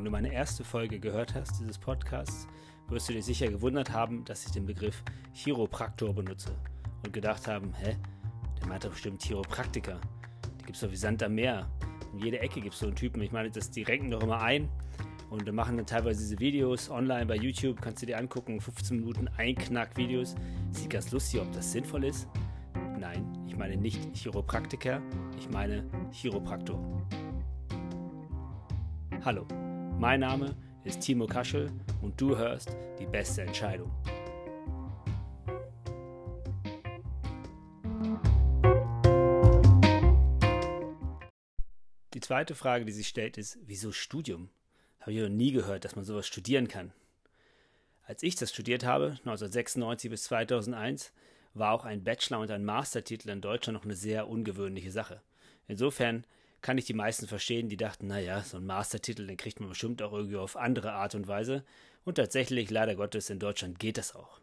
Wenn du meine erste Folge gehört hast dieses Podcasts, wirst du dir sicher gewundert haben, dass ich den Begriff Chiropraktor benutze und gedacht haben, hä, der meint doch bestimmt Chiropraktiker. Die gibt es doch wie Sand am Meer. In jeder Ecke gibt es so einen Typen. Ich meine, das, die renken doch immer ein und machen dann teilweise diese Videos online bei YouTube. Kannst du dir angucken, 15 Minuten Einknack-Videos. Sieht ganz lustig, ob das sinnvoll ist. Nein, ich meine nicht Chiropraktiker, ich meine Chiropraktor. Hallo, mein Name ist Timo Kaschel und du hörst die beste Entscheidung. Die zweite Frage, die sich stellt, ist, wieso Studium? Habe ich noch nie gehört, dass man sowas studieren kann. Als ich das studiert habe, 1996 bis 2001, war auch ein Bachelor- und ein Mastertitel in Deutschland noch eine sehr ungewöhnliche Sache. Insofern kann ich die meisten verstehen, die dachten, naja, so ein Mastertitel, den kriegt man bestimmt auch irgendwie auf andere Art und Weise. Und tatsächlich, leider Gottes, in Deutschland geht das auch.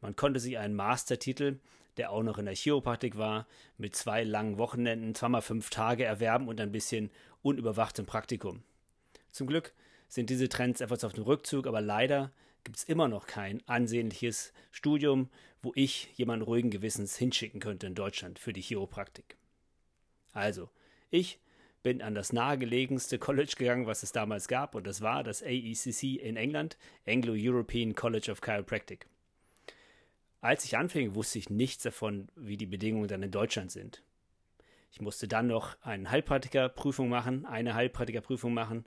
Man konnte sich einen Mastertitel, der auch noch in der Chiropraktik war, mit zwei langen Wochenenden, zweimal fünf Tage erwerben und ein bisschen unüberwachtem Praktikum. Zum Glück sind diese Trends etwas auf dem Rückzug, aber leider gibt es immer noch kein ansehnliches Studium, wo ich jemanden ruhigen Gewissens hinschicken könnte in Deutschland für die Chiropraktik. Also, ich bin an das nahegelegenste College gegangen, was es damals gab, und das war das AECC in England, Anglo-European College of Chiropractic. Als ich anfing, wusste ich nichts davon, wie die Bedingungen dann in Deutschland sind. Ich musste dann noch eine Heilpraktikerprüfung machen, eine Heilpraktikerprüfung machen.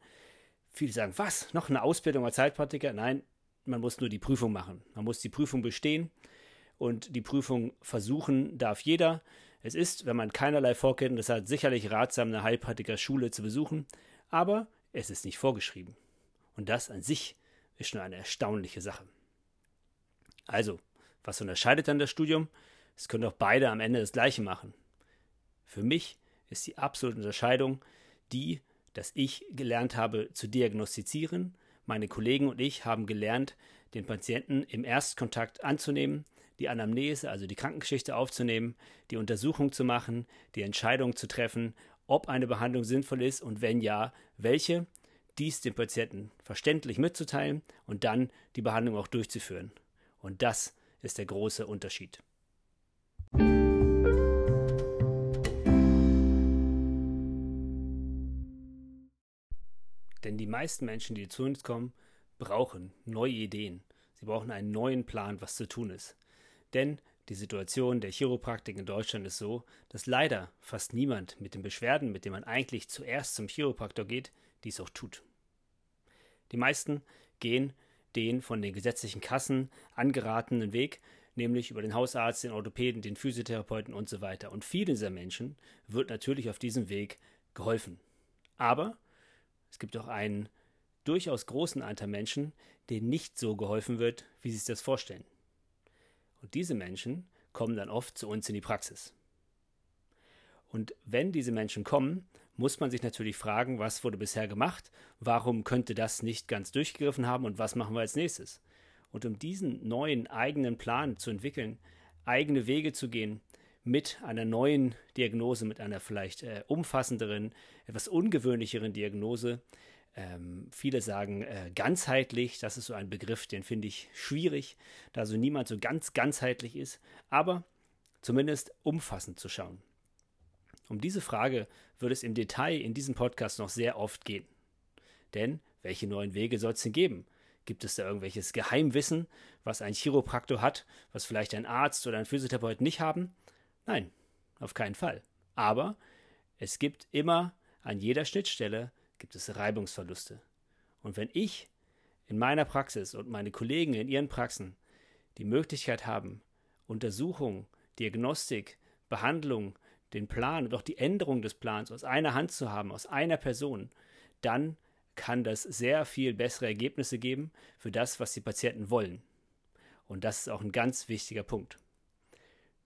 Viele sagen, was? Noch eine Ausbildung als Heilpraktiker? Nein, man muss nur die Prüfung machen. Man muss die Prüfung bestehen und die Prüfung versuchen darf jeder. Es ist, wenn man keinerlei Vorkenntnisse hat, sicherlich ratsam, eine Heilpraktiker-Schule zu besuchen, aber es ist nicht vorgeschrieben. Und das an sich ist schon eine erstaunliche Sache. Also, was unterscheidet dann das Studium? Es können doch beide am Ende das Gleiche machen. Für mich ist die absolute Unterscheidung die, dass ich gelernt habe zu diagnostizieren. Meine Kollegen und ich haben gelernt, den Patienten im Erstkontakt anzunehmen die Anamnese, also die Krankengeschichte aufzunehmen, die Untersuchung zu machen, die Entscheidung zu treffen, ob eine Behandlung sinnvoll ist und wenn ja, welche, dies dem Patienten verständlich mitzuteilen und dann die Behandlung auch durchzuführen. Und das ist der große Unterschied. Denn die meisten Menschen, die zu uns kommen, brauchen neue Ideen. Sie brauchen einen neuen Plan, was zu tun ist. Denn die Situation der Chiropraktik in Deutschland ist so, dass leider fast niemand mit den Beschwerden, mit denen man eigentlich zuerst zum Chiropraktor geht, dies auch tut. Die meisten gehen den von den gesetzlichen Kassen angeratenen Weg, nämlich über den Hausarzt, den Orthopäden, den Physiotherapeuten und so weiter. Und vielen dieser Menschen wird natürlich auf diesem Weg geholfen. Aber es gibt auch einen durchaus großen Anteil Menschen, denen nicht so geholfen wird, wie sie sich das vorstellen. Und diese Menschen kommen dann oft zu uns in die Praxis. Und wenn diese Menschen kommen, muss man sich natürlich fragen, was wurde bisher gemacht, warum könnte das nicht ganz durchgegriffen haben und was machen wir als nächstes. Und um diesen neuen eigenen Plan zu entwickeln, eigene Wege zu gehen, mit einer neuen Diagnose, mit einer vielleicht äh, umfassenderen, etwas ungewöhnlicheren Diagnose, ähm, viele sagen äh, ganzheitlich, das ist so ein Begriff, den finde ich schwierig, da so niemand so ganz ganzheitlich ist, aber zumindest umfassend zu schauen. Um diese Frage wird es im Detail in diesem Podcast noch sehr oft gehen. Denn welche neuen Wege soll es denn geben? Gibt es da irgendwelches Geheimwissen, was ein Chiropraktor hat, was vielleicht ein Arzt oder ein Physiotherapeut nicht haben? Nein, auf keinen Fall. Aber es gibt immer an jeder Schnittstelle gibt es Reibungsverluste. Und wenn ich in meiner Praxis und meine Kollegen in ihren Praxen die Möglichkeit haben, Untersuchung, Diagnostik, Behandlung, den Plan und auch die Änderung des Plans aus einer Hand zu haben, aus einer Person, dann kann das sehr viel bessere Ergebnisse geben für das, was die Patienten wollen. Und das ist auch ein ganz wichtiger Punkt.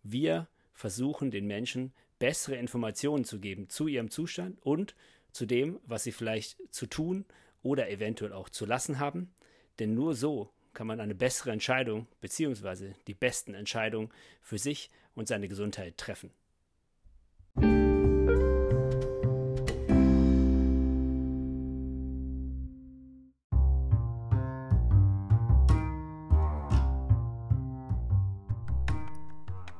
Wir versuchen den Menschen bessere Informationen zu geben zu ihrem Zustand und zu dem, was sie vielleicht zu tun oder eventuell auch zu lassen haben. Denn nur so kann man eine bessere Entscheidung bzw. die besten Entscheidungen für sich und seine Gesundheit treffen.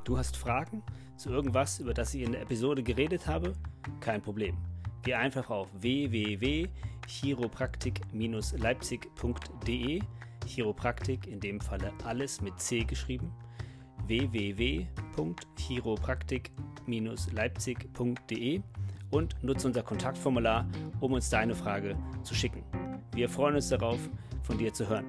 Du hast Fragen zu irgendwas, über das ich in der Episode geredet habe? Kein Problem. Geh einfach auf www.chiropraktik-leipzig.de Chiropraktik in dem Falle alles mit C geschrieben www.chiropraktik-leipzig.de und nutze unser Kontaktformular, um uns deine Frage zu schicken. Wir freuen uns darauf, von dir zu hören.